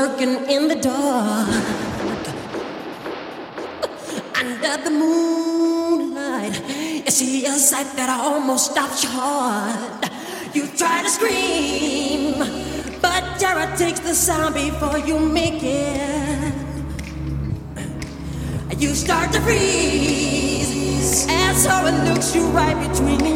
lurking in the dark. Under the moonlight, you see a sight that almost stops your heart. You try to scream, but terror takes the sound before you make it. You start to freeze, and so looks you right between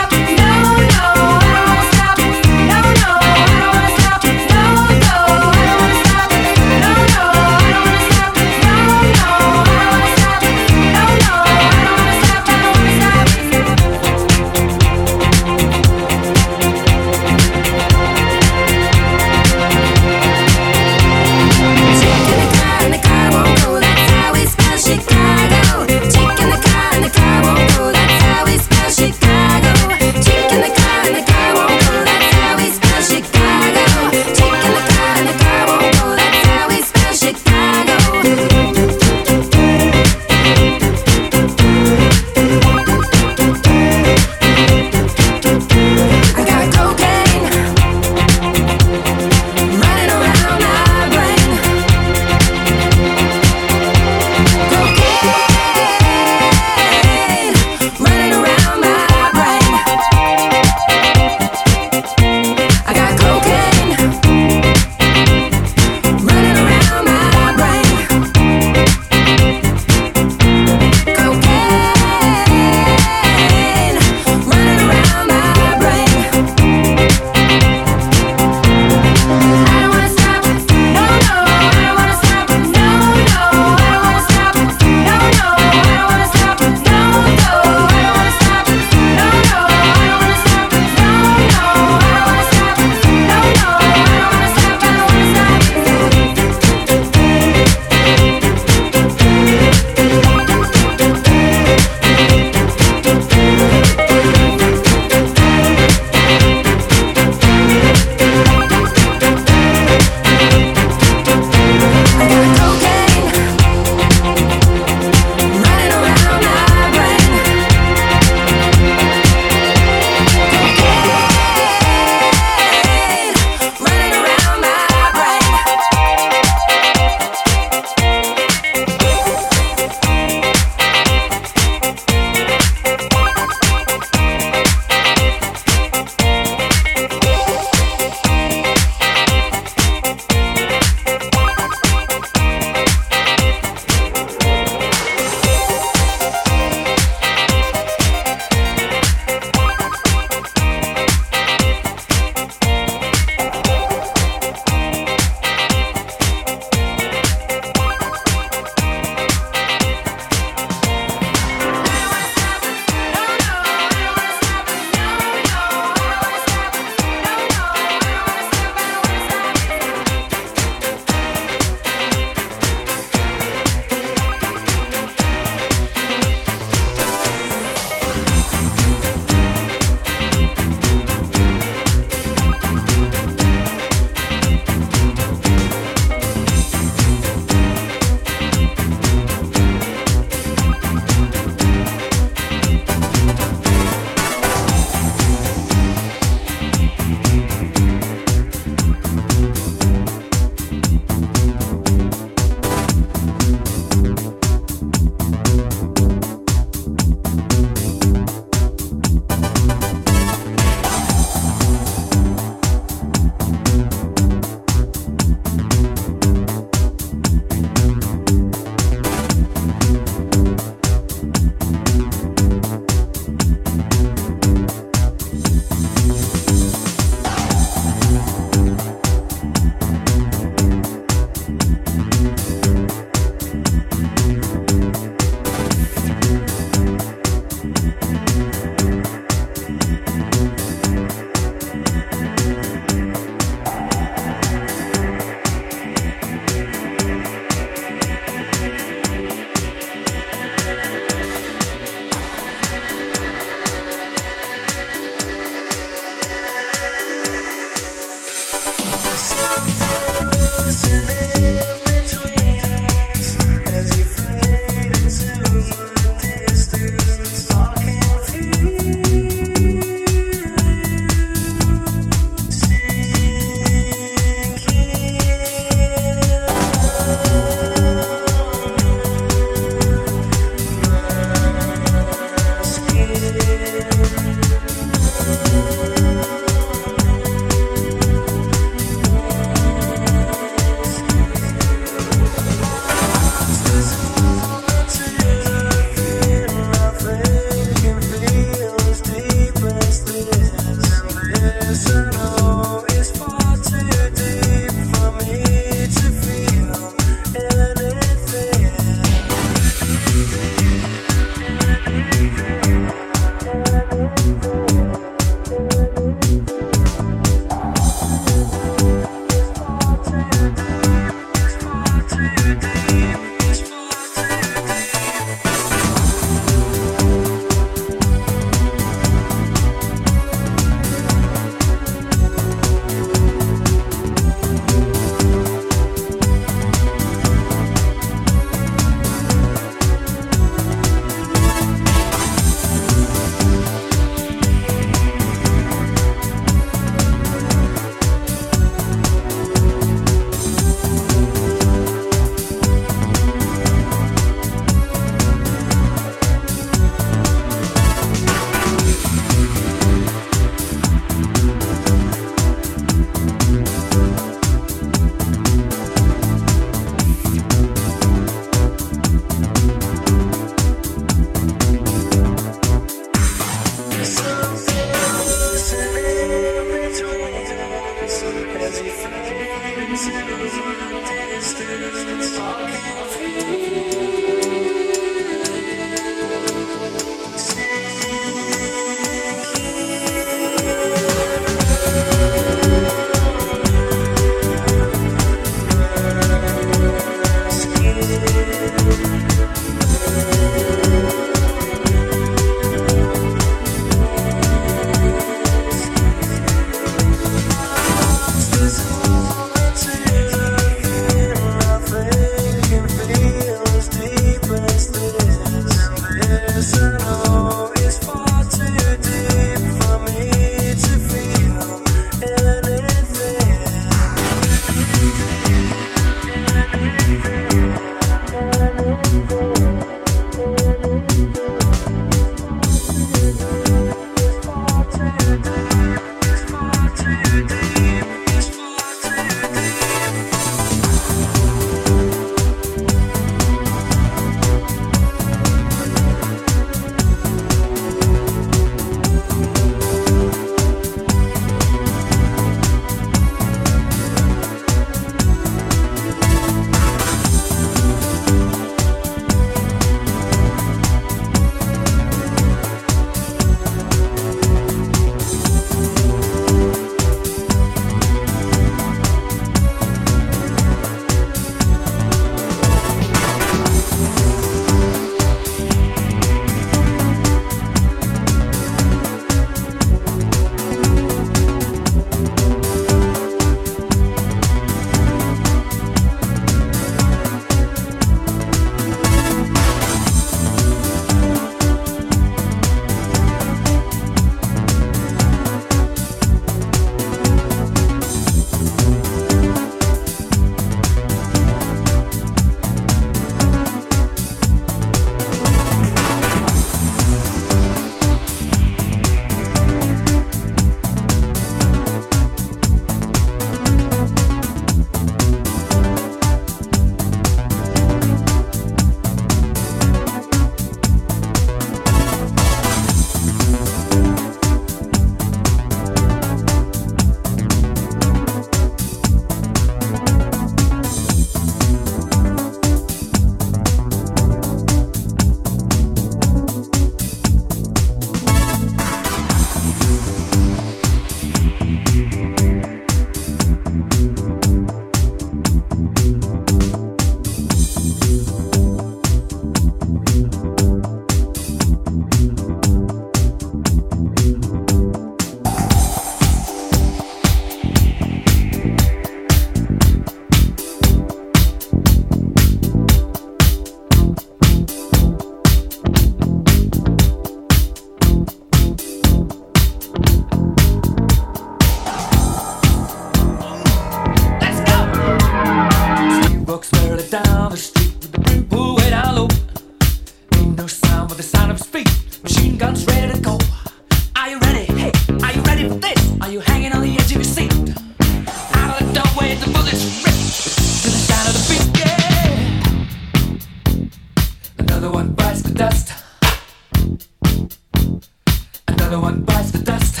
Another one bites the dust,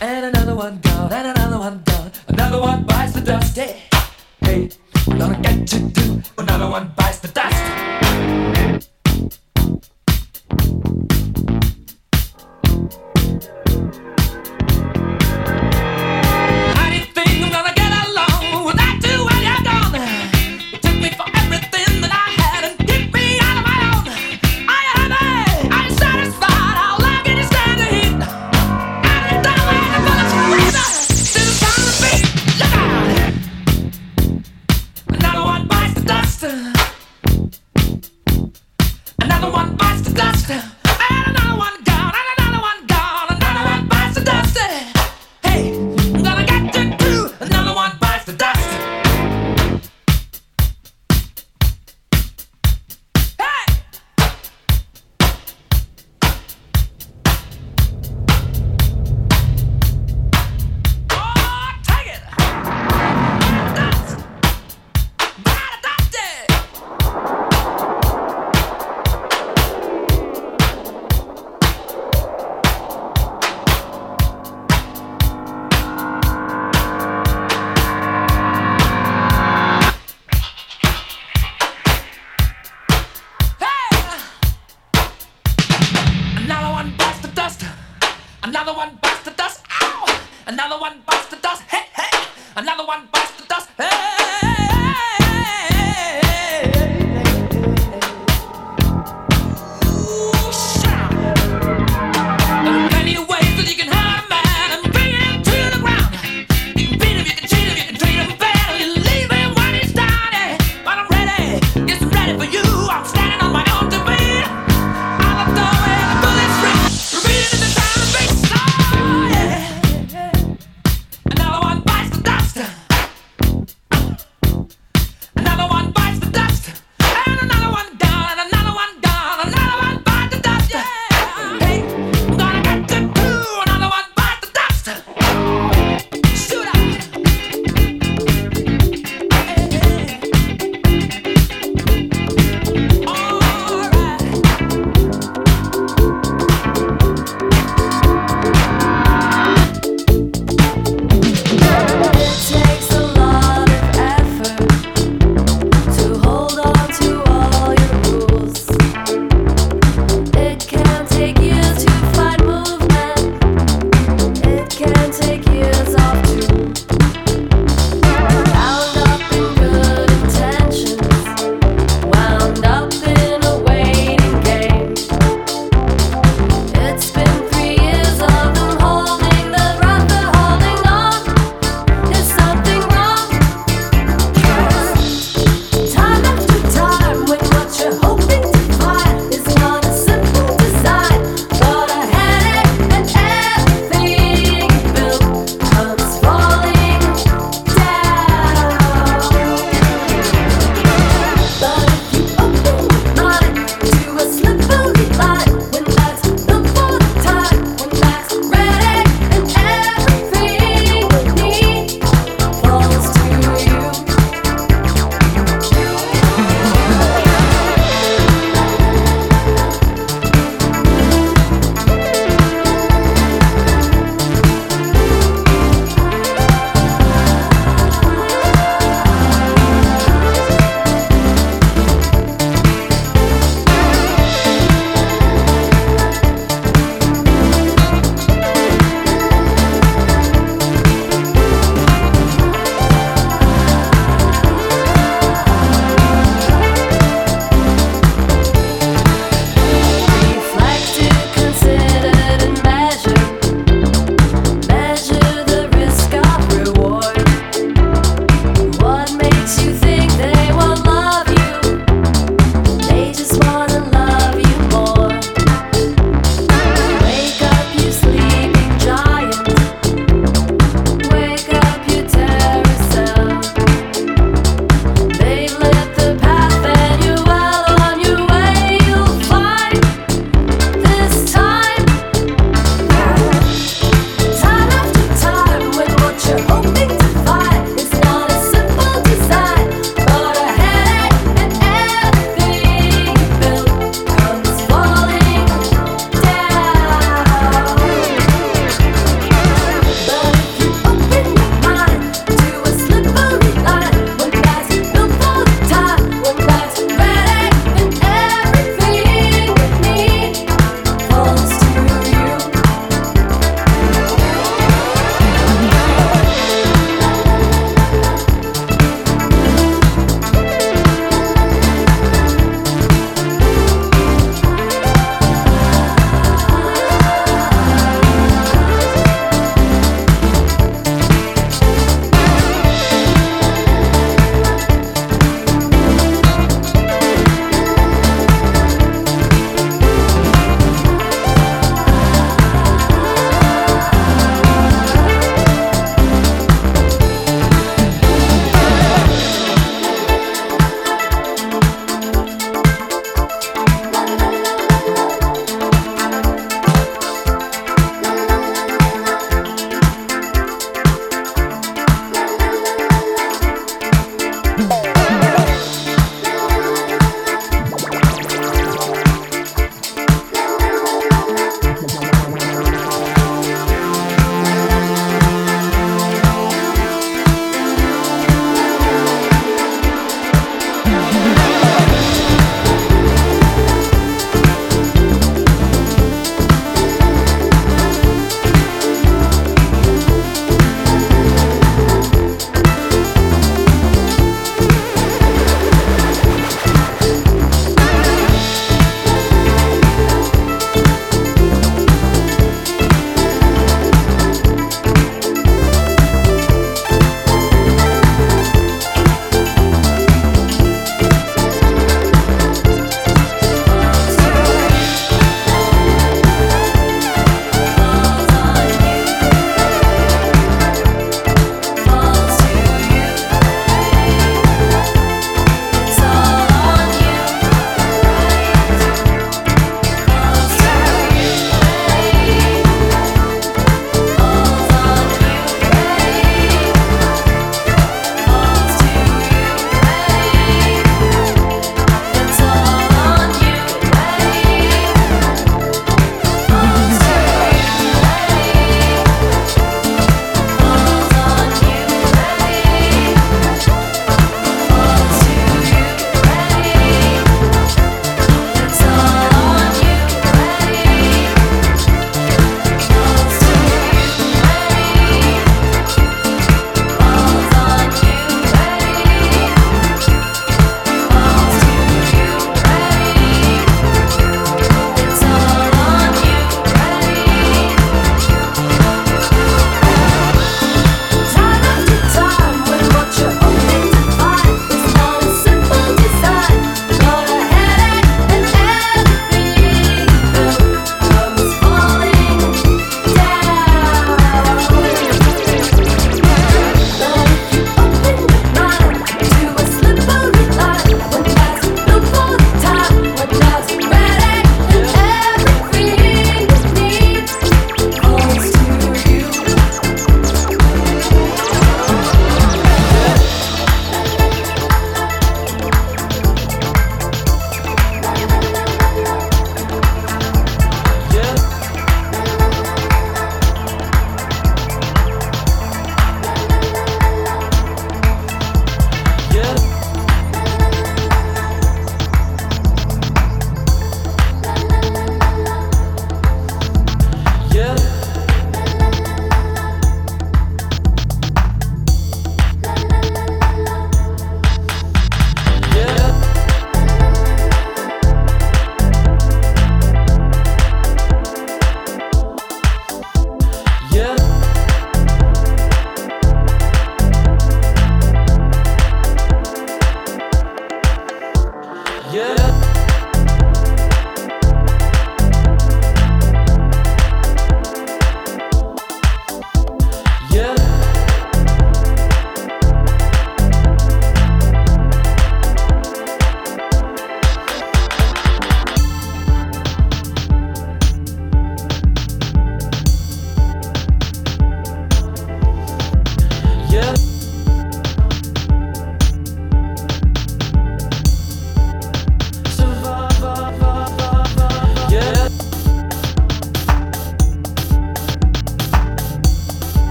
and another one gone, and another one gone. Another one bites the dust. Hey, hey, gonna get to do Another one bites the dust.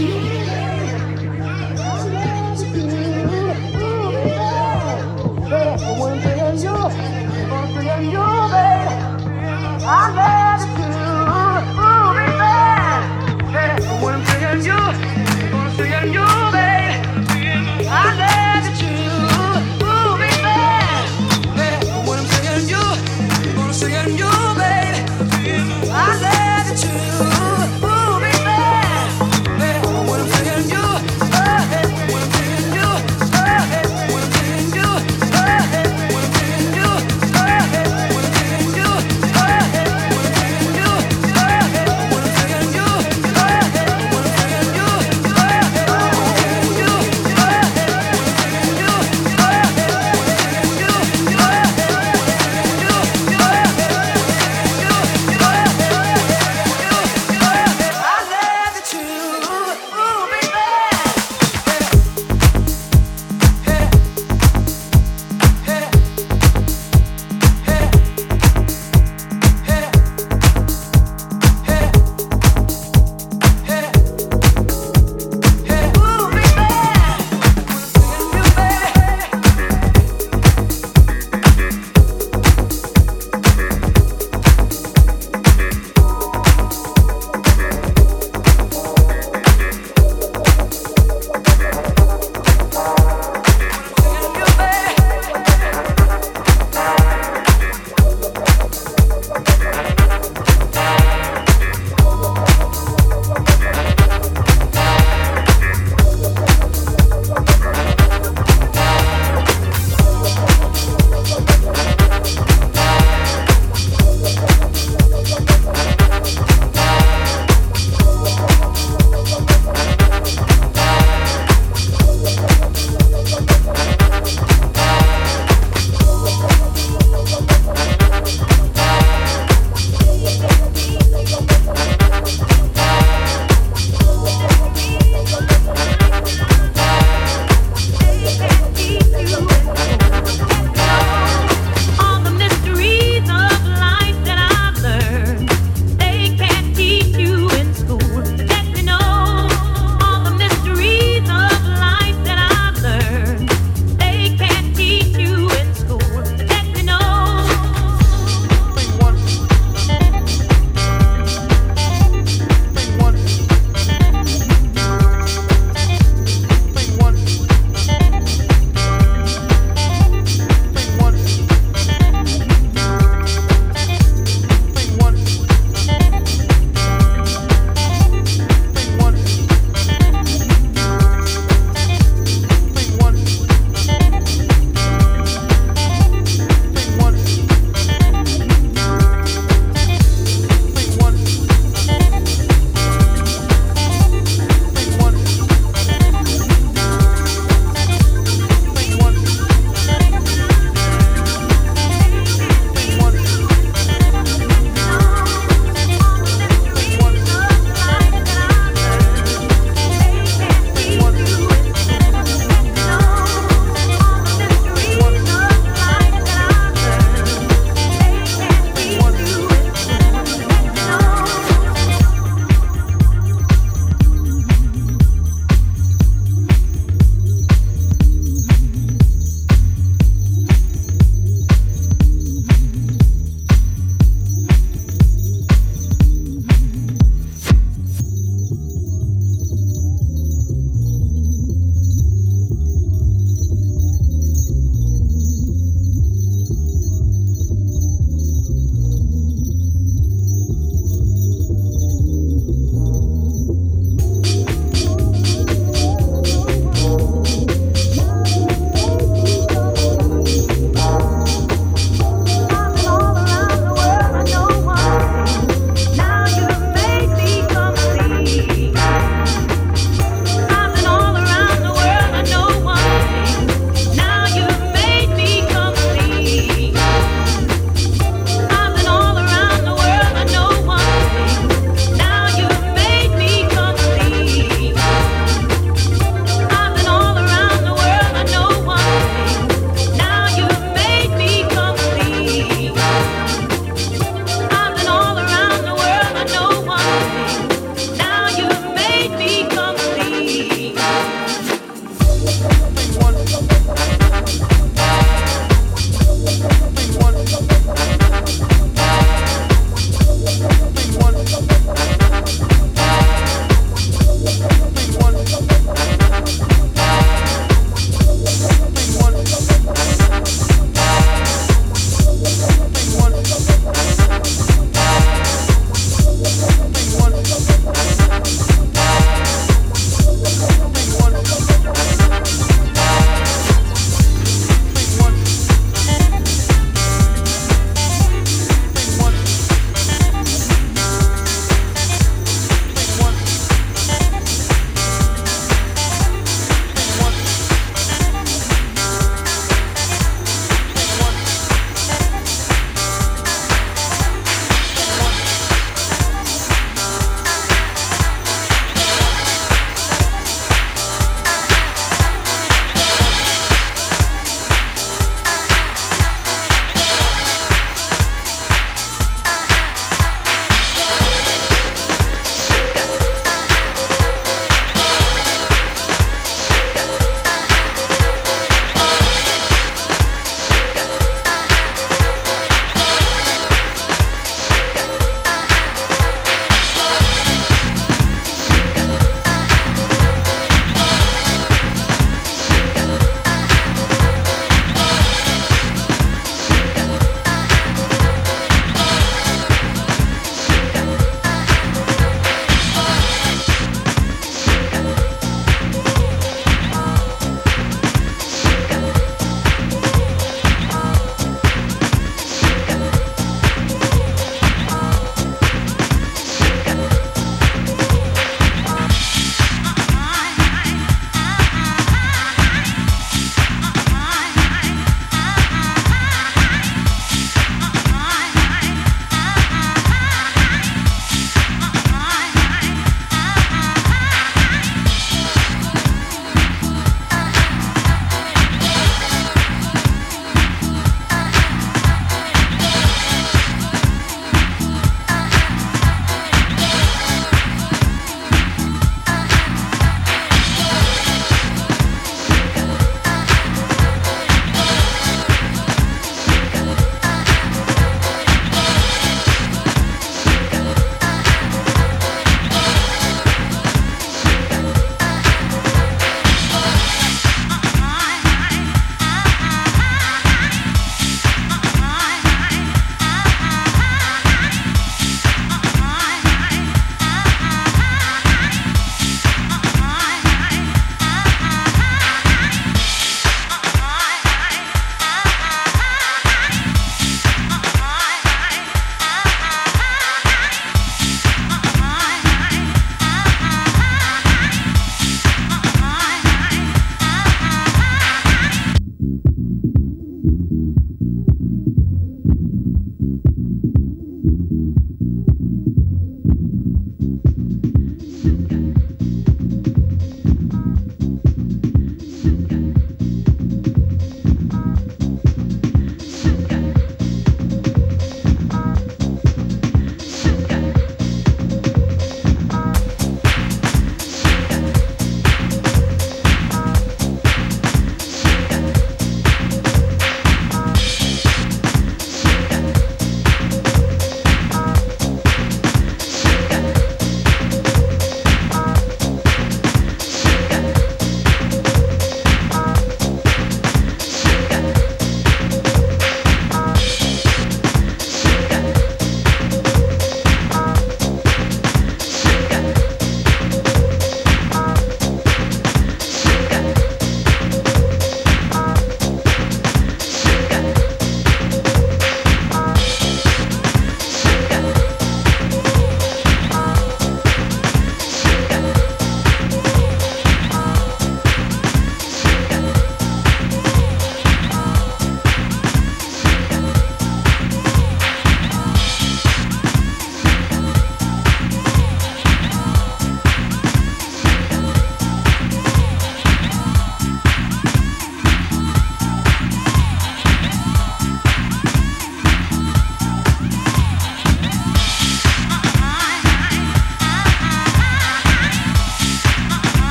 you.